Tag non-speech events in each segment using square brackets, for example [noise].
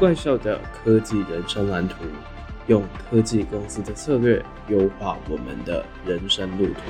怪兽的科技人生蓝图，用科技公司的策略优化我们的人生路途。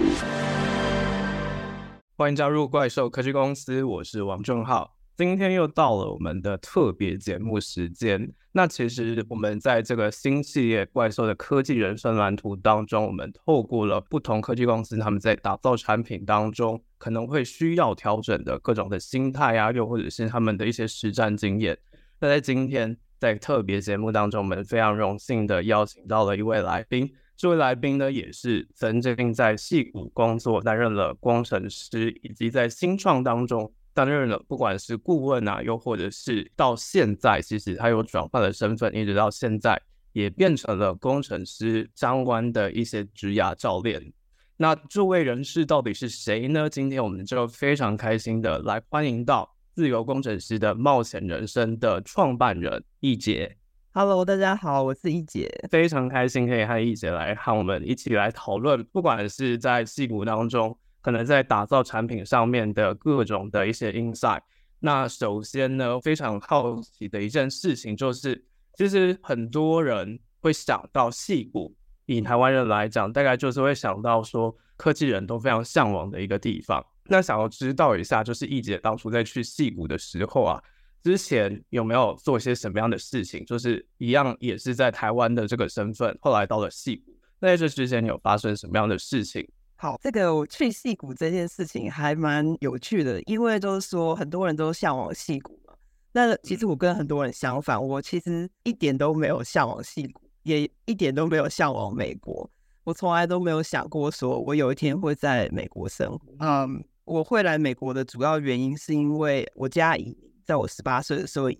欢迎加入怪兽科技公司，我是王正浩。今天又到了我们的特别节目时间。那其实我们在这个新系列《怪兽的科技人生蓝图》当中，我们透过了不同科技公司他们在打造产品当中可能会需要调整的各种的心态啊，又或者是他们的一些实战经验。那在今天，在特别节目当中，我们非常荣幸的邀请到了一位来宾。这位来宾呢，也是曾经在戏谷工作，担任了工程师，以及在新创当中担任了不管是顾问啊，又或者是到现在，其实他有转换了身份，一直到现在也变成了工程师相关的一些职涯教练。那这位人士到底是谁呢？今天我们就非常开心的来欢迎到。自由工程师的冒险人生的创办人易杰，Hello，大家好，我是易杰，非常开心可以和易杰来和我们一起来讨论，不管是在戏骨当中，可能在打造产品上面的各种的一些 insight。那首先呢，非常好奇的一件事情就是，其实很多人会想到戏骨，以台湾人来讲，大概就是会想到说，科技人都非常向往的一个地方。那想要知道一下，就是易姐当初在去戏谷的时候啊，之前有没有做一些什么样的事情？就是一样也是在台湾的这个身份，后来到了戏谷。那在这之前，有发生什么样的事情？好，这个我去戏谷这件事情还蛮有趣的，因为就是说很多人都向往戏谷嘛。那其实我跟很多人相反，我其实一点都没有向往戏谷，也一点都没有向往美国。我从来都没有想过说我有一天会在美国生活。嗯。我会来美国的主要原因是因为我家移民，在我十八岁的时候，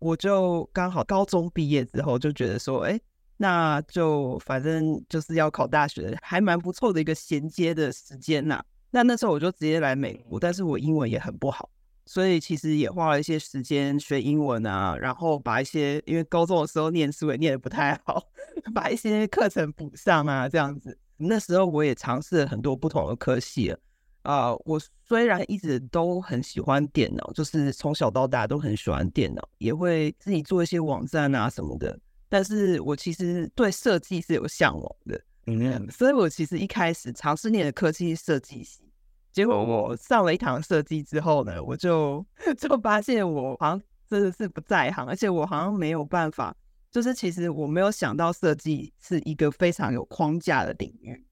我就刚好高中毕业之后就觉得说，哎，那就反正就是要考大学，还蛮不错的一个衔接的时间呐。那那时候我就直接来美国，但是我英文也很不好，所以其实也花了一些时间学英文啊，然后把一些因为高中的时候念书也念得不太好，[laughs] 把一些课程补上啊，这样子。那时候我也尝试了很多不同的科系。啊，uh, 我虽然一直都很喜欢电脑，就是从小到大都很喜欢电脑，也会自己做一些网站啊什么的。但是我其实对设计是有向往的，嗯，所以我其实一开始尝试念的科技设计系，结果我上了一堂设计之后呢，我就 [laughs] 就发现我好像真的是不在行，而且我好像没有办法，就是其实我没有想到设计是一个非常有框架的领域。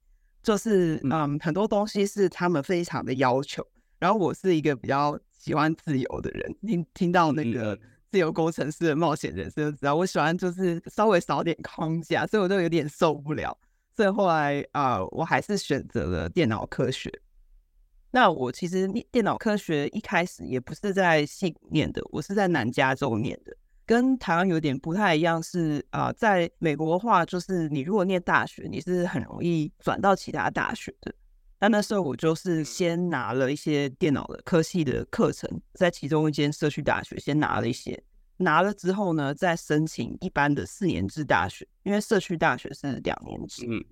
就是嗯，很多东西是他们非常的要求，然后我是一个比较喜欢自由的人，听听到那个自由工程师的冒险人生就知道，我喜欢就是稍微少点框架，所以我就有点受不了。所以后来啊、呃，我还是选择了电脑科学。那我其实电脑科学一开始也不是在信念的，我是在南加州念的。跟台湾有点不太一样是，是、呃、啊，在美国的话，就是你如果念大学，你是很容易转到其他大学的。那那时候我就是先拿了一些电脑的科系的课程，在其中一间社区大学先拿了一些，拿了之后呢，再申请一般的四年制大学，因为社区大学是两年制。嗯，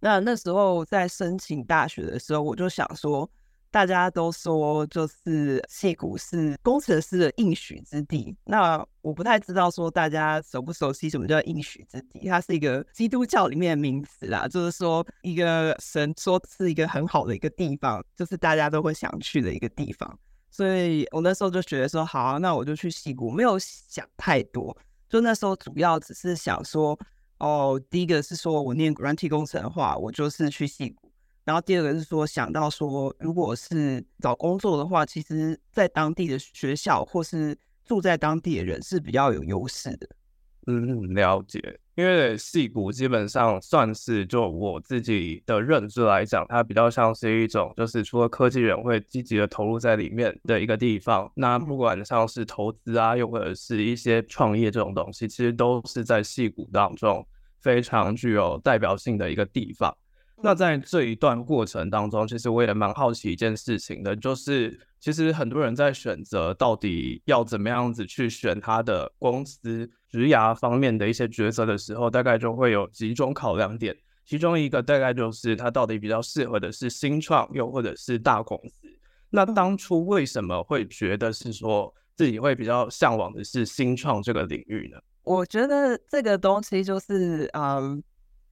那那时候在申请大学的时候，我就想说。大家都说，就是戏谷是工程师的应许之地。那我不太知道说大家熟不熟悉什么叫应许之地？它是一个基督教里面的名词啦，就是说一个神说是一个很好的一个地方，就是大家都会想去的一个地方。所以我那时候就觉得说，好啊，那我就去戏谷，没有想太多。就那时候主要只是想说，哦，第一个是说我念软体工程的话，我就是去戏谷。然后第二个是说，想到说，如果是找工作的话，其实在当地的学校或是住在当地的人是比较有优势的。嗯，了解。因为矽谷基本上算是就我自己的认知来讲，它比较像是一种，就是除了科技人会积极的投入在里面的一个地方。那不管像是投资啊，又或者是一些创业这种东西，其实都是在矽谷当中非常具有代表性的一个地方。那在这一段过程当中，其实我也蛮好奇一件事情的，就是其实很多人在选择到底要怎么样子去选他的公司职涯方面的一些角色的时候，大概就会有几种考量点。其中一个大概就是他到底比较适合的是新创，又或者是大公司。那当初为什么会觉得是说自己会比较向往的是新创这个领域呢？我觉得这个东西就是，嗯，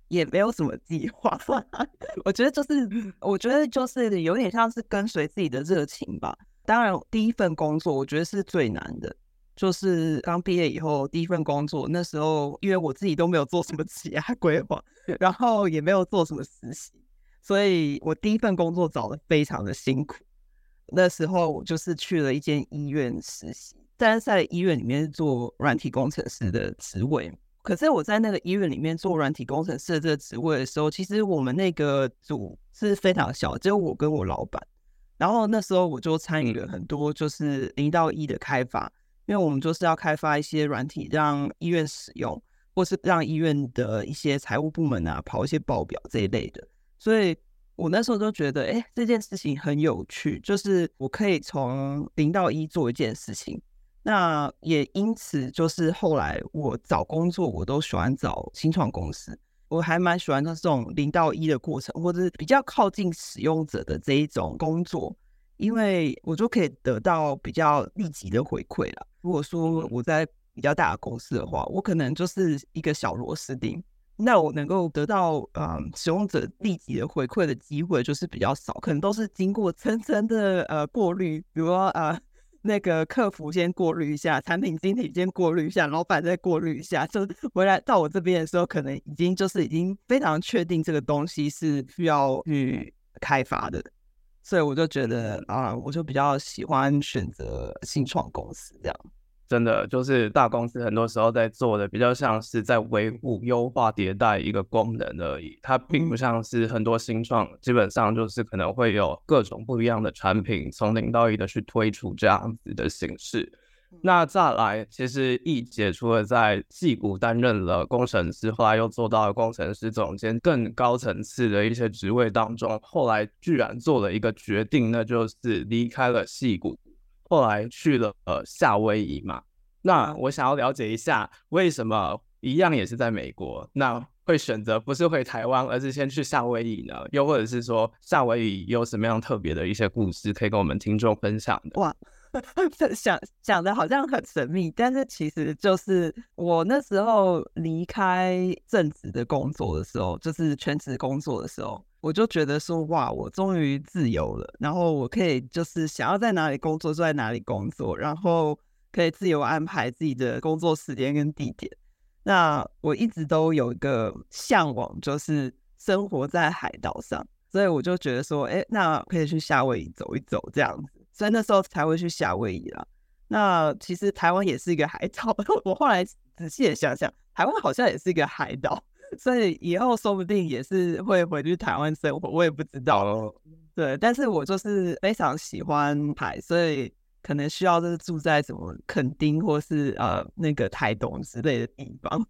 也没有什么计划。[laughs] 我觉得就是，我觉得就是有点像是跟随自己的热情吧。当然，第一份工作我觉得是最难的，就是刚毕业以后第一份工作，那时候因为我自己都没有做什么职业规划，然后也没有做什么实习，所以我第一份工作找的非常的辛苦。那时候我就是去了一间医院实习，但是在医院里面做软体工程师的职位。可是我在那个医院里面做软体工程师的这个职位的时候，其实我们那个组是非常小，只有我跟我老板。然后那时候我就参与了很多就是零到一的开发，因为我们就是要开发一些软体让医院使用，或是让医院的一些财务部门啊跑一些报表这一类的，所以。我那时候就觉得，哎，这件事情很有趣，就是我可以从零到一做一件事情。那也因此，就是后来我找工作，我都喜欢找新创公司。我还蛮喜欢这种零到一的过程，或者是比较靠近使用者的这一种工作，因为我就可以得到比较立即的回馈了。如果说我在比较大的公司的话，我可能就是一个小螺丝钉。那我能够得到呃使用者立即的回馈的机会就是比较少，可能都是经过层层的呃过滤，比如说呃那个客服先过滤一下，产品经理先过滤一下，老板再过滤一下，就回来到我这边的时候，可能已经就是已经非常确定这个东西是需要去开发的，所以我就觉得啊、我就比较喜欢选择新创公司这样。真的就是大公司很多时候在做的比较像是在维护、优化、迭代一个功能而已，它并不像是很多新创，基本上就是可能会有各种不一样的产品从零到一的去推出这样子的形式。那再来，其实易姐除了在戏谷担任了工程师，后来又做到了工程师总监，更高层次的一些职位当中，后来居然做了一个决定，那就是离开了戏谷。后来去了呃夏威夷嘛，那我想要了解一下，为什么一样也是在美国，那会选择不是回台湾，而是先去夏威夷呢？又或者是说夏威夷有什么样特别的一些故事可以跟我们听众分享的？哇，[laughs] 想想的好像很神秘，但是其实就是我那时候离开正职的工作的时候，就是全职工作的时候。我就觉得说，哇，我终于自由了，然后我可以就是想要在哪里工作就在哪里工作，然后可以自由安排自己的工作时间跟地点。那我一直都有一个向往，就是生活在海岛上，所以我就觉得说，哎，那可以去夏威夷走一走这样子，所以那时候才会去夏威夷啦。那其实台湾也是一个海岛，[laughs] 我后来仔细的想想，台湾好像也是一个海岛。所以以后说不定也是会回去台湾生活，我也不知道。哦。对，但是我就是非常喜欢海，所以可能需要就是住在什么垦丁或是呃那个台东之类的地方。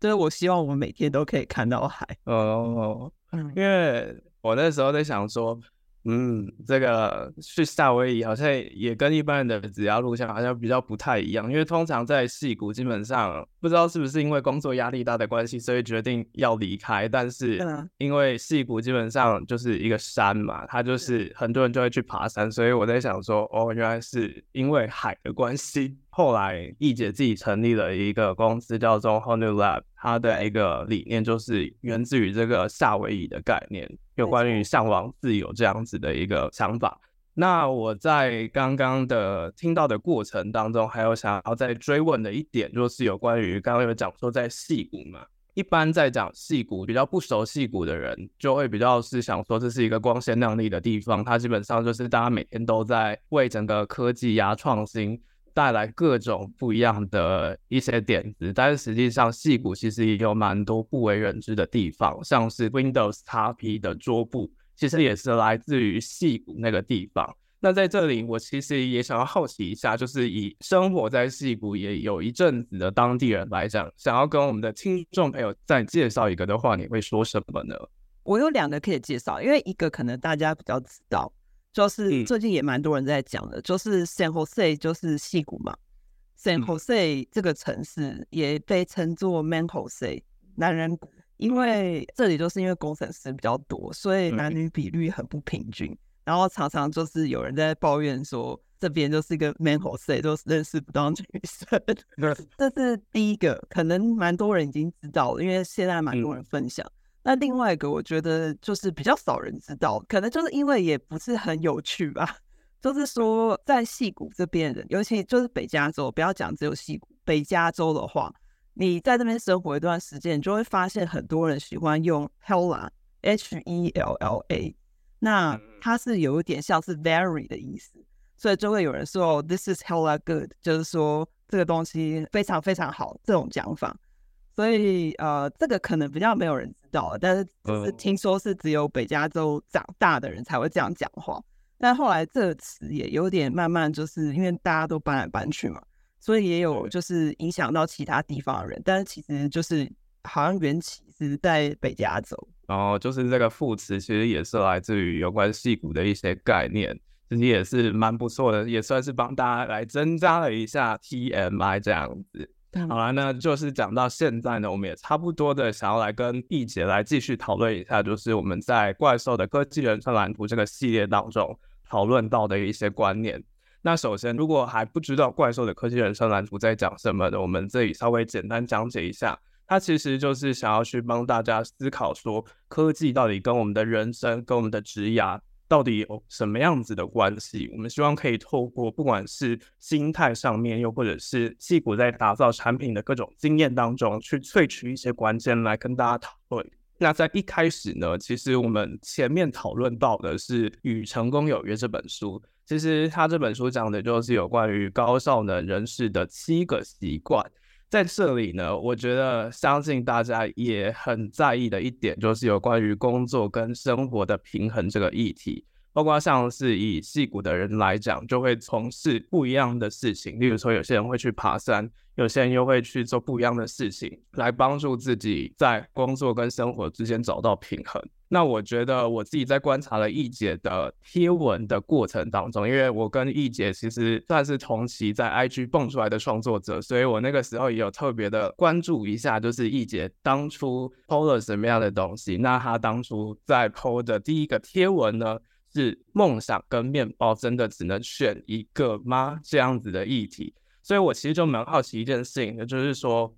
就是我希望我每天都可以看到海。哦，因为我那时候在想说。嗯，这个去夏威夷好像也跟一般人的只要路线好像比较不太一样，因为通常在戏谷基本上不知道是不是因为工作压力大的关系，所以决定要离开。但是因为戏谷基本上就是一个山嘛，它就是很多人就会去爬山，所以我在想说，哦，原来是因为海的关系。后来易姐自己成立了一个公司，叫做 Whole New Lab，它的一个理念就是源自于这个夏威夷的概念，有关于向往自由这样子的一个想法。那我在刚刚的听到的过程当中，还有想要再追问的一点，就是有关于刚刚有讲说在矽谷嘛，一般在讲矽谷，比较不熟矽谷的人，就会比较是想说这是一个光鲜亮丽的地方，它基本上就是大家每天都在为整个科技呀创新。带来各种不一样的一些点子，但是实际上，戏谷其实也有蛮多不为人知的地方，像是 Windows XP 的桌布，其实也是来自于戏谷那个地方。那在这里，我其实也想要好奇一下，就是以生活在戏谷也有一阵子的当地人来讲，想要跟我们的听众朋友再介绍一个的话，你会说什么呢？我有两个可以介绍，因为一个可能大家比较知道。就是最近也蛮多人在讲的，就是 San Jose 就是戏谷嘛。San Jose 这个城市也被称作 Man Jose 男人谷，因为这里就是因为工程师比较多，所以男女比率很不平均。然后常常就是有人在抱怨说，这边就是一个 manhole 都认识不到女生。这是第一个，可能蛮多人已经知道了，因为现在蛮多人分享。嗯、那另外一个，我觉得就是比较少人知道，可能就是因为也不是很有趣吧。就是说，在戏谷这边人，尤其就是北加州，不要讲只有戏谷，北加州的话，你在这边生活一段时间，你就会发现很多人喜欢用 Hella，H E L L A。那它是有一点像是 very 的意思，所以就会有人说 this is hella good，就是说这个东西非常非常好这种讲法。所以呃，这个可能比较没有人知道，但是只是听说是只有北加州长大的人才会这样讲话。但后来这个词也有点慢慢就是因为大家都搬来搬去嘛，所以也有就是影响到其他地方的人。但是其实就是好像缘起是在北加州。然后就是这个副词，其实也是来自于有关戏骨的一些概念，其实也是蛮不错的，也算是帮大家来增加了一下 TMI 这样子。好了，那就是讲到现在呢，我们也差不多的想要来跟易姐来继续讨论一下，就是我们在怪兽的科技人生蓝图这个系列当中讨论到的一些观念。那首先，如果还不知道怪兽的科技人生蓝图在讲什么的，我们这里稍微简单讲解一下。它其实就是想要去帮大家思考说，科技到底跟我们的人生、跟我们的职涯到底有什么样子的关系？我们希望可以透过不管是心态上面，又或者是戏谷在打造产品的各种经验当中，去萃取一些关键来跟大家讨论。那在一开始呢，其实我们前面讨论到的是《与成功有约》这本书，其实它这本书讲的就是有关于高效能人士的七个习惯。在这里呢，我觉得相信大家也很在意的一点，就是有关于工作跟生活的平衡这个议题。包括像是以戏骨的人来讲，就会从事不一样的事情，例如说有些人会去爬山，有些人又会去做不一样的事情，来帮助自己在工作跟生活之间找到平衡。那我觉得我自己在观察了易姐的贴文的过程当中，因为我跟易姐其实算是同期在 IG 蹦出来的创作者，所以我那个时候也有特别的关注一下，就是易姐当初 PO 了什么样的东西。那她当初在 PO 的第一个贴文呢，是梦想跟面包真的只能选一个吗？这样子的议题，所以我其实就蛮好奇一件事情，就是说。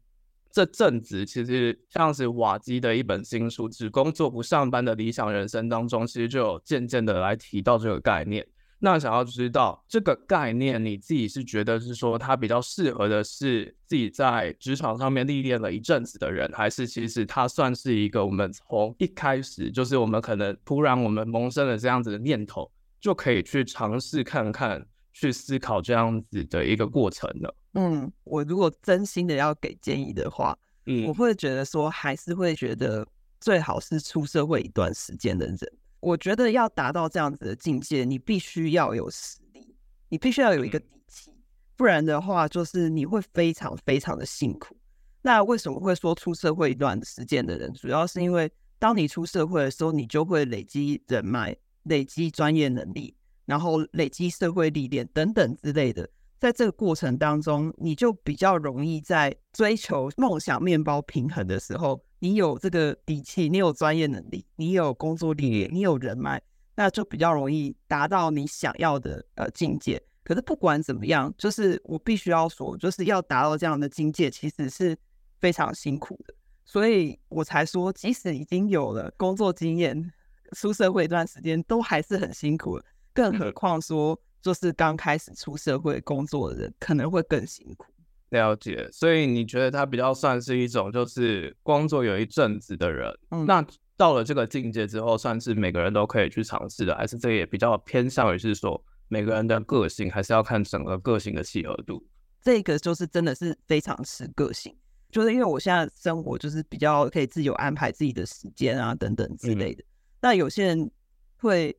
这阵子其实像是瓦基的一本新书《只工作不上班的理想人生》当中，其实就有渐渐的来提到这个概念。那想要知道这个概念，你自己是觉得是说它比较适合的是自己在职场上面历练了一阵子的人，还是其实它算是一个我们从一开始就是我们可能突然我们萌生了这样子的念头，就可以去尝试看看，去思考这样子的一个过程呢？嗯，我如果真心的要给建议的话，嗯，我会觉得说，还是会觉得最好是出社会一段时间的人。我觉得要达到这样子的境界，你必须要有实力，你必须要有一个底气，不然的话，就是你会非常非常的辛苦。那为什么会说出社会一段时间的人？主要是因为当你出社会的时候，你就会累积人脉、累积专业能力，然后累积社会历练等等之类的。在这个过程当中，你就比较容易在追求梦想面包平衡的时候，你有这个底气，你有专业能力，你有工作历练，你有人脉，那就比较容易达到你想要的呃境界。可是不管怎么样，就是我必须要说，就是要达到这样的境界，其实是非常辛苦的。所以我才说，即使已经有了工作经验，[laughs] 出社会一段时间，都还是很辛苦的，更何况说。就是刚开始出社会工作的人可能会更辛苦。了解，所以你觉得他比较算是一种就是工作有一阵子的人，嗯，那到了这个境界之后，算是每个人都可以去尝试的，还是这也比较偏向于是说每个人的个性，还是要看整个个性的契合度？这个就是真的是非常吃个性，就是因为我现在生活就是比较可以自由安排自己的时间啊等等之类的，嗯，那有些人会。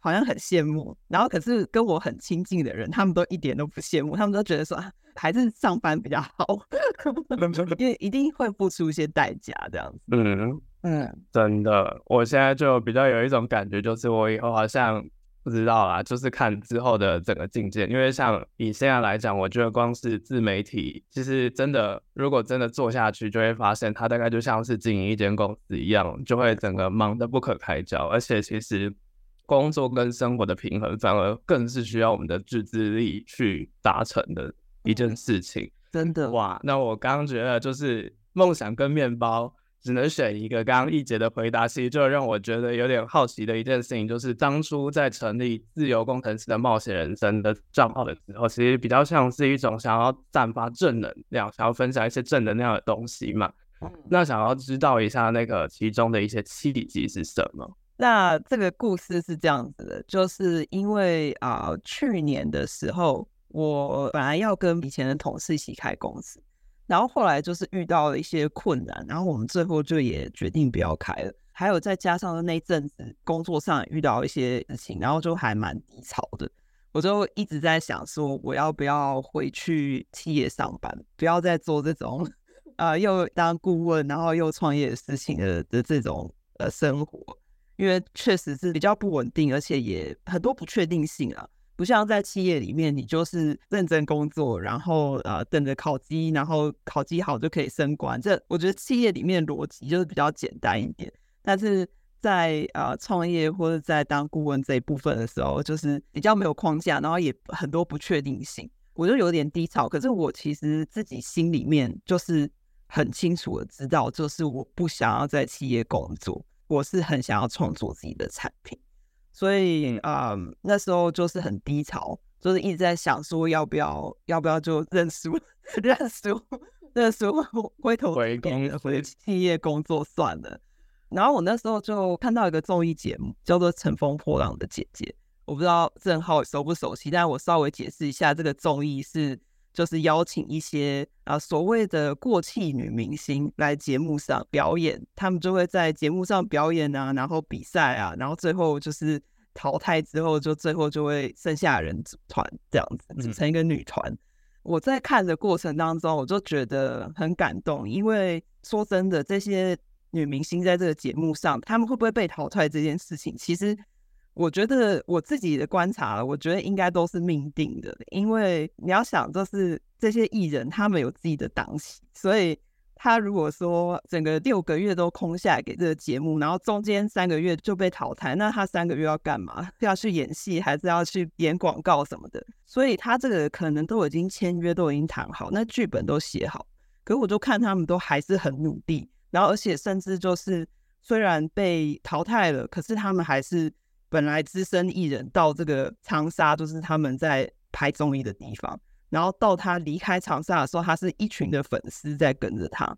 好像很羡慕，然后可是跟我很亲近的人，他们都一点都不羡慕，他们都觉得说还是上班比较好，因为一定会付出一些代价这样子。嗯嗯，真的，我现在就比较有一种感觉，就是我以后好像不知道啦，就是看之后的整个境界。因为像以现在来讲，我觉得光是自媒体，其实真的如果真的做下去，就会发现它大概就像是经营一间公司一样，就会整个忙得不可开交，而且其实。工作跟生活的平衡，反而更是需要我们的自制力去达成的一件事情。真的哇，那我刚刚觉得就是梦想跟面包。只能选一个。刚刚易杰的回答，其实就让我觉得有点好奇的一件事情，就是当初在成立自由工程师的冒险人生的账号的时候，其实比较像是一种想要散发正能量，想要分享一些正能量的东西嘛。那想要知道一下那个其中的一些契机是什么？那这个故事是这样子的，就是因为啊、去年的时候，我本来要跟以前的同事一起开公司。然后后来就是遇到了一些困难，然后我们最后就也决定不要开了。还有再加上那阵子工作上遇到一些事情，然后就还蛮低潮的。我就一直在想说，我要不要回去企业上班，不要再做这种呃又当顾问然后又创业的事情的的这种呃生活，因为确实是比较不稳定，而且也很多不确定性啊。不像在企业里面，你就是认真工作，然后呃等着考绩，然后考绩好就可以升官。这我觉得企业里面逻辑就是比较简单一点。但是在呃创业或者在当顾问这一部分的时候，就是比较没有框架，然后也很多不确定性，我就有点低潮。可是我其实自己心里面就是很清楚的知道，就是我不想要在企业工作，我是很想要创作自己的产品。所以啊、嗯，那时候就是很低潮，就是一直在想说要不要，要不要就认输，[laughs] 认输，认输，[laughs] 回头回工回企业工作算了。然后我那时候就看到一个综艺节目，叫做《乘风破浪的姐姐》，我不知道郑浩熟不熟悉，但我稍微解释一下，这个综艺是。就是邀请一些啊所谓的过气女明星来节目上表演，他们就会在节目上表演啊，然后比赛啊，然后最后就是淘汰之后，就最后就会剩下人组团这样子，组成一个女团。嗯。我在看的过程当中，我就觉得很感动，因为说真的，这些女明星在这个节目上，他们会不会被淘汰这件事情，其实。我觉得我自己的观察，我觉得应该都是命定的，因为你要想，就是这些艺人他们有自己的档期，所以他如果说整个六个月都空下来给这个节目，然后中间三个月就被淘汰，那他三个月要干嘛？要去演戏，还是要去演广告什么的？所以他这个可能都已经签约，都已经谈好，那剧本都写好，可我就看他们都还是很努力，然后而且甚至就是虽然被淘汰了，可是他们还是。本来资深艺人到这个长沙，就是他们在拍综艺的地方。然后到他离开长沙的时候，他是一群的粉丝在跟着他。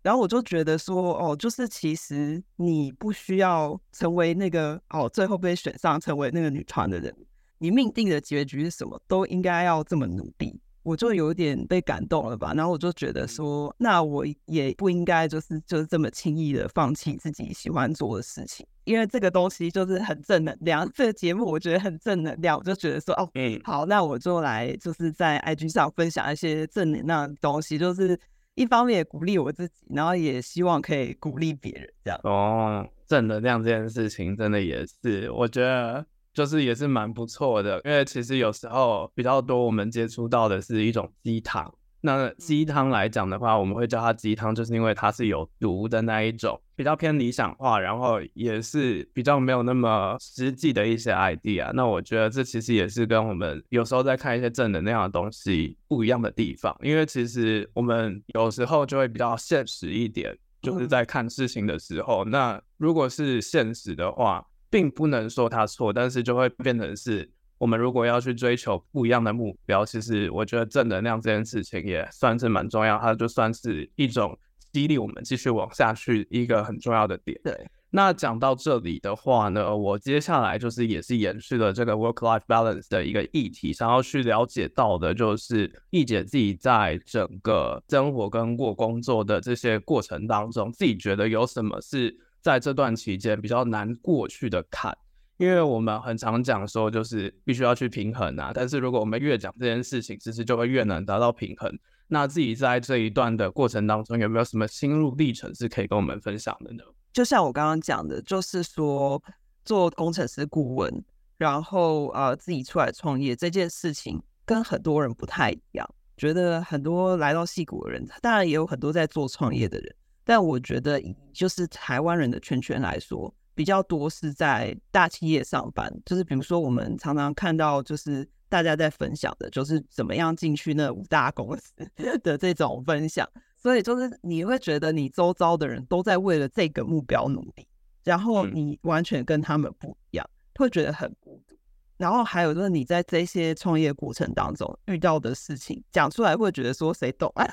然后我就觉得说，哦，就是其实你不需要成为那个哦，最后被选上成为那个女团的人，你命定的结局是什么，都应该要这么努力。我就有点被感动了吧，然后我就觉得说，那我也不应该就是就是这么轻易的放弃自己喜欢做的事情，因为这个东西就是很正能量。这个节目我觉得很正能量，我就觉得说，哦，嗯，好，那我就来就是在 IG 上分享一些正能量的东西，就是一方面也鼓励我自己，然后也希望可以鼓励别人这样。哦，正能量这件事情真的也是，我觉得。就是也是蛮不错的，因为其实有时候比较多，我们接触到的是一种鸡汤。那鸡汤来讲的话，我们会叫它鸡汤，就是因为它是有毒的那一种，比较偏理想化，然后也是比较没有那么实际的一些 idea。那我觉得这其实也是跟我们有时候在看一些正能量的东西不一样的地方，因为其实我们有时候就会比较现实一点，就是在看事情的时候，那如果是现实的话。并不能说他错，但是就会变成是我们如果要去追求不一样的目标，其实我觉得正能量这件事情也算是蛮重要，它就算是一种激励我们继续往下去一个很重要的点。对，那讲到这里的话呢，我接下来就是也是延续了这个 work-life balance 的一个议题，想要去了解到的就是易姐自己在整个生活跟过工作的这些过程当中，自己觉得有什么是。在这段期间比较难过去的坎，因为我们很常讲说，就是必须要去平衡啊。但是如果我们越讲这件事情，其实就会越难达到平衡。那自己在这一段的过程当中，有没有什么心路历程是可以跟我们分享的呢？就像我刚刚讲的，就是说做工程师顾问，然后呃自己出来创业这件事情，跟很多人不太一样。觉得很多来到戏谷的人，当然也有很多在做创业的人。但我觉得，就是台湾人的圈圈来说，比较多是在大企业上班，就是比如说我们常常看到，就是大家在分享的，就是怎么样进去那五大公司 [laughs] 的这种分享，所以就是你会觉得你周遭的人都在为了这个目标努力，然后你完全跟他们不一样，会觉得很孤独。然后还有就是你在这些创业过程当中遇到的事情，讲出来会觉得说谁懂啊？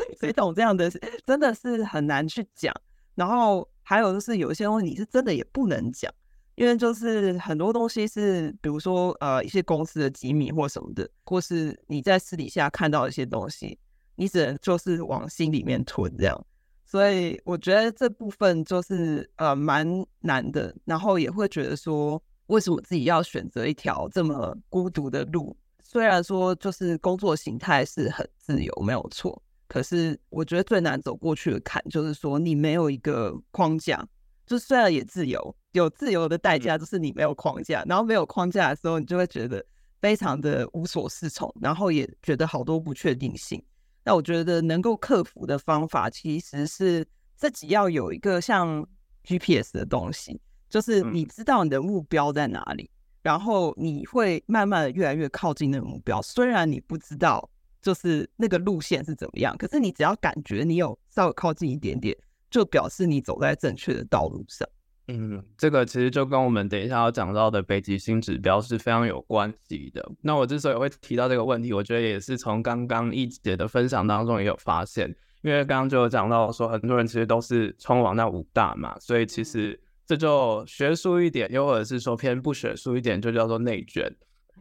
[laughs] 谁懂这样的，真的是很难去讲。然后。还有就是有一些东西你是真的也不能讲，因为就是很多东西是，比如说呃一些公司的机密或什么的，或是你在私底下看到一些东西，你只能就是往心里面吞这样。所以我觉得这部分就是呃蛮难的，然后也会觉得说，为什么自己要选择一条这么孤独的路？虽然说就是工作形态是很自由，没有错。可是我觉得最难走过去的坎，就是说你没有一个框架。就虽然也自由，有自由的代价就是你没有框架。然后没有框架的时候，你就会觉得非常的无所适从，然后也觉得好多不确定性。那我觉得能够克服的方法，其实是自己要有一个像 GPS 的东西，就是你知道你的目标在哪里，然后你会慢慢的越来越靠近那个目标。虽然你不知道。就是那个路线是怎么样？可是你只要感觉你有稍微靠近一点点，就表示你走在正确的道路上。嗯，这个其实就跟我们等一下要讲到的北极星指标是非常有关系的。那我之所以会提到这个问题，我觉得也是从刚刚一姐的分享当中也有发现，因为刚刚就有讲到说，很多人其实都是冲往那五大嘛，所以其实这就学术一点，又或者是说偏不学术一点，就叫做内卷。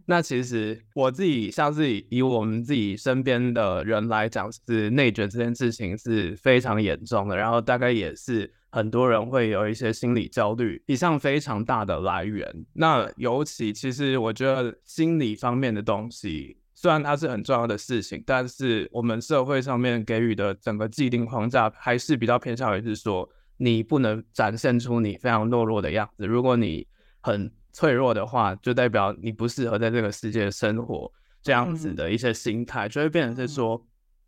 那其实我自己像是以我们自己身边的人来讲，是内卷这件事情是非常严重的，然后大概也是很多人会有一些心理焦虑一项非常大的来源。那尤其其实我觉得心理方面的东西，虽然它是很重要的事情，但是我们社会上面给予的整个既定框架还是比较偏向于是说，你不能展现出你非常懦弱的样子。如果你很脆弱的话，就代表你不适合在这个世界生活，这样子的一些心态，就会变成是说，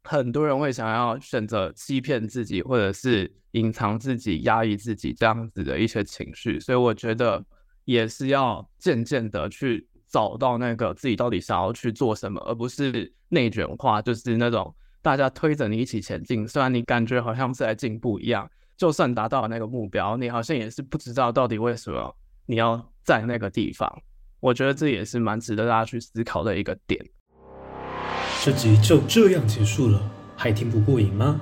很多人会想要选择欺骗自己，或者是隐藏自己、压抑自己这样子的一些情绪。所以我觉得也是要渐渐的去找到那个自己到底想要去做什么，而不是内卷化，就是那种大家推着你一起前进，虽然你感觉好像是在进步一样，就算达到了那个目标，你好像也是不知道到底为什么你要。在那个地方，我觉得这也是蛮值得大家去思考的一个点。这集就这样结束了，还听不过瘾吗？